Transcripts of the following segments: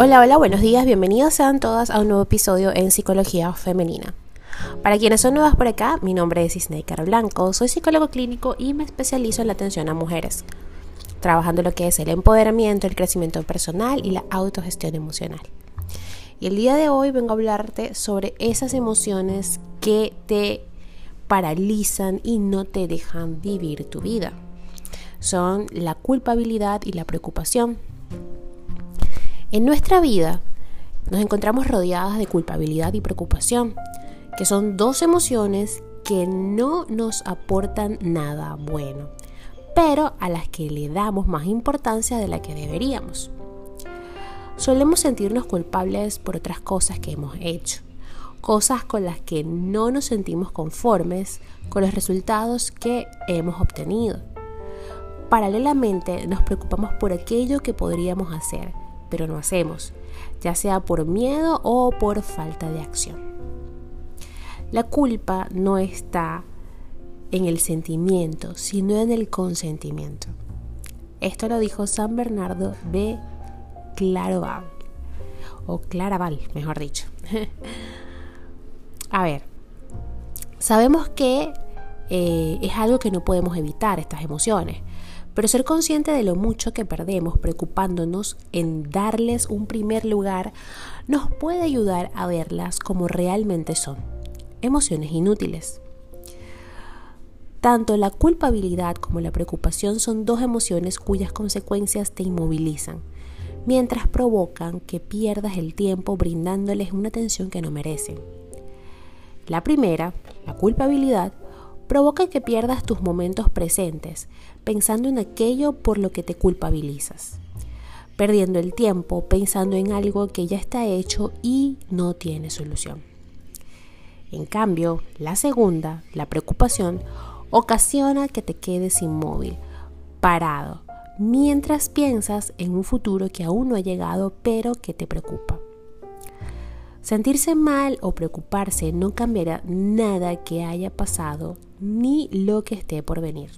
Hola, hola, buenos días, bienvenidos sean todas a un nuevo episodio en Psicología Femenina. Para quienes son nuevas por acá, mi nombre es Isneikar Blanco, soy psicólogo clínico y me especializo en la atención a mujeres, trabajando lo que es el empoderamiento, el crecimiento personal y la autogestión emocional. Y el día de hoy vengo a hablarte sobre esas emociones que te paralizan y no te dejan vivir tu vida. Son la culpabilidad y la preocupación. En nuestra vida nos encontramos rodeadas de culpabilidad y preocupación, que son dos emociones que no nos aportan nada bueno, pero a las que le damos más importancia de la que deberíamos. Solemos sentirnos culpables por otras cosas que hemos hecho, cosas con las que no nos sentimos conformes con los resultados que hemos obtenido. Paralelamente nos preocupamos por aquello que podríamos hacer, pero no hacemos, ya sea por miedo o por falta de acción. La culpa no está en el sentimiento, sino en el consentimiento. Esto lo dijo San Bernardo de Claraval, o Claraval, mejor dicho. A ver, sabemos que eh, es algo que no podemos evitar, estas emociones, pero ser consciente de lo mucho que perdemos preocupándonos en darles un primer lugar nos puede ayudar a verlas como realmente son, emociones inútiles. Tanto la culpabilidad como la preocupación son dos emociones cuyas consecuencias te inmovilizan, mientras provocan que pierdas el tiempo brindándoles una atención que no merecen. La primera, la culpabilidad, provoca que pierdas tus momentos presentes, pensando en aquello por lo que te culpabilizas, perdiendo el tiempo pensando en algo que ya está hecho y no tiene solución. En cambio, la segunda, la preocupación, ocasiona que te quedes inmóvil, parado, mientras piensas en un futuro que aún no ha llegado pero que te preocupa. Sentirse mal o preocuparse no cambiará nada que haya pasado ni lo que esté por venir.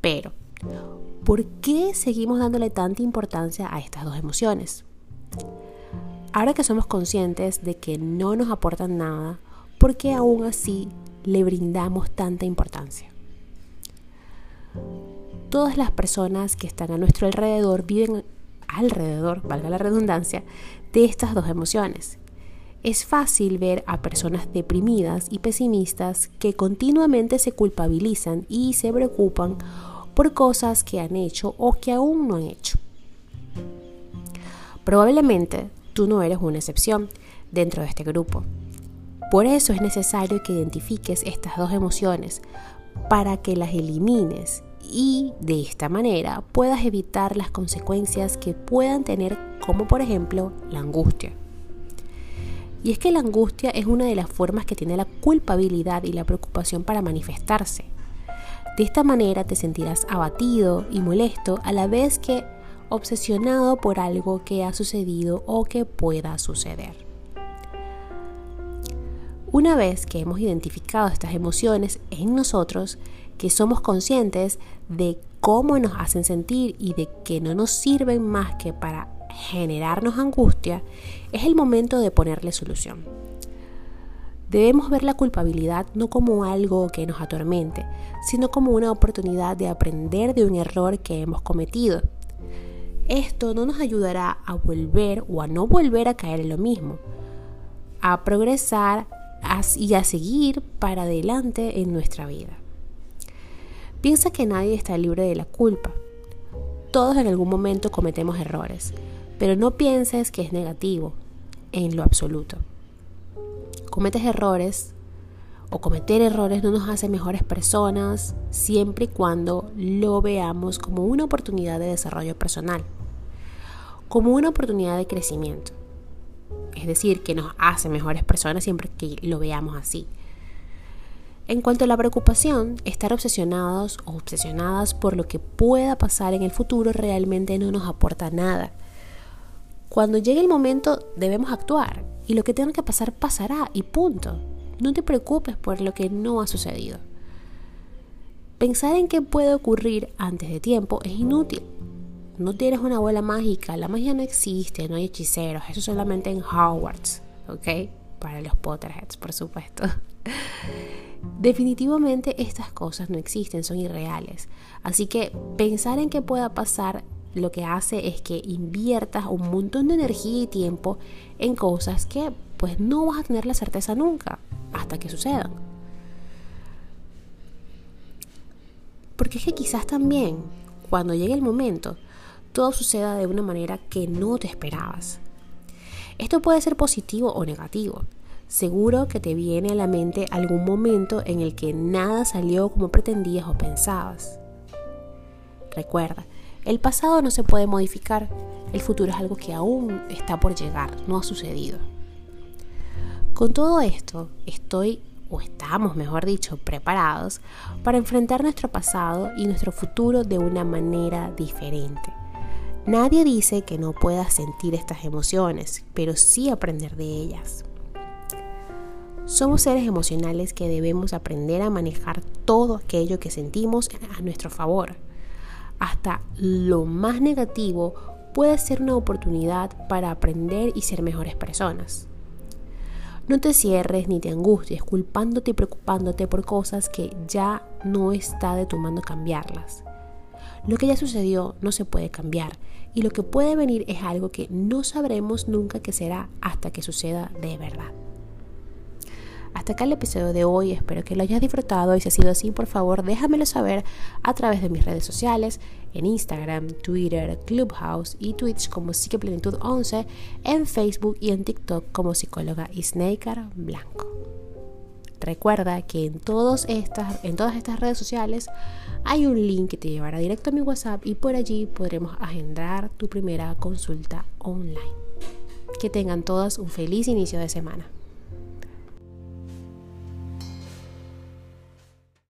Pero, ¿por qué seguimos dándole tanta importancia a estas dos emociones? Ahora que somos conscientes de que no nos aportan nada, ¿por qué aún así le brindamos tanta importancia? Todas las personas que están a nuestro alrededor viven alrededor, valga la redundancia, de estas dos emociones. Es fácil ver a personas deprimidas y pesimistas que continuamente se culpabilizan y se preocupan por cosas que han hecho o que aún no han hecho. Probablemente tú no eres una excepción dentro de este grupo. Por eso es necesario que identifiques estas dos emociones para que las elimines y de esta manera puedas evitar las consecuencias que puedan tener como por ejemplo la angustia. Y es que la angustia es una de las formas que tiene la culpabilidad y la preocupación para manifestarse. De esta manera te sentirás abatido y molesto a la vez que obsesionado por algo que ha sucedido o que pueda suceder. Una vez que hemos identificado estas emociones en nosotros, que somos conscientes de cómo nos hacen sentir y de que no nos sirven más que para generarnos angustia, es el momento de ponerle solución. Debemos ver la culpabilidad no como algo que nos atormente, sino como una oportunidad de aprender de un error que hemos cometido. Esto no nos ayudará a volver o a no volver a caer en lo mismo, a progresar y a seguir para adelante en nuestra vida. Piensa que nadie está libre de la culpa. Todos en algún momento cometemos errores, pero no pienses que es negativo, en lo absoluto. Cometes errores o cometer errores no nos hace mejores personas siempre y cuando lo veamos como una oportunidad de desarrollo personal, como una oportunidad de crecimiento. Es decir, que nos hace mejores personas siempre que lo veamos así. En cuanto a la preocupación, estar obsesionados o obsesionadas por lo que pueda pasar en el futuro realmente no nos aporta nada. Cuando llegue el momento debemos actuar y lo que tenga que pasar pasará y punto. No te preocupes por lo que no ha sucedido. Pensar en qué puede ocurrir antes de tiempo es inútil. No tienes una bola mágica, la magia no existe, no hay hechiceros, eso solamente en Hogwarts, ¿ok? Para los Potterheads, por supuesto. Definitivamente estas cosas no existen, son irreales. Así que pensar en que pueda pasar lo que hace es que inviertas un montón de energía y tiempo en cosas que pues no vas a tener la certeza nunca hasta que sucedan. Porque es que quizás también cuando llegue el momento todo suceda de una manera que no te esperabas. Esto puede ser positivo o negativo. Seguro que te viene a la mente algún momento en el que nada salió como pretendías o pensabas. Recuerda, el pasado no se puede modificar, el futuro es algo que aún está por llegar, no ha sucedido. Con todo esto, estoy, o estamos, mejor dicho, preparados para enfrentar nuestro pasado y nuestro futuro de una manera diferente. Nadie dice que no puedas sentir estas emociones, pero sí aprender de ellas. Somos seres emocionales que debemos aprender a manejar todo aquello que sentimos a nuestro favor. Hasta lo más negativo puede ser una oportunidad para aprender y ser mejores personas. No te cierres ni te angusties culpándote y preocupándote por cosas que ya no está de tu mano cambiarlas. Lo que ya sucedió no se puede cambiar y lo que puede venir es algo que no sabremos nunca que será hasta que suceda de verdad. Hasta acá el episodio de hoy, espero que lo hayas disfrutado y si ha sido así, por favor déjamelo saber a través de mis redes sociales, en Instagram, Twitter, Clubhouse y Twitch como Psiqueplenitud11, en Facebook y en TikTok como psicóloga Blanco. Recuerda que en, todas estas, en todas estas redes sociales hay un link que te llevará directo a mi WhatsApp y por allí podremos agendar tu primera consulta online. Que tengan todas un feliz inicio de semana.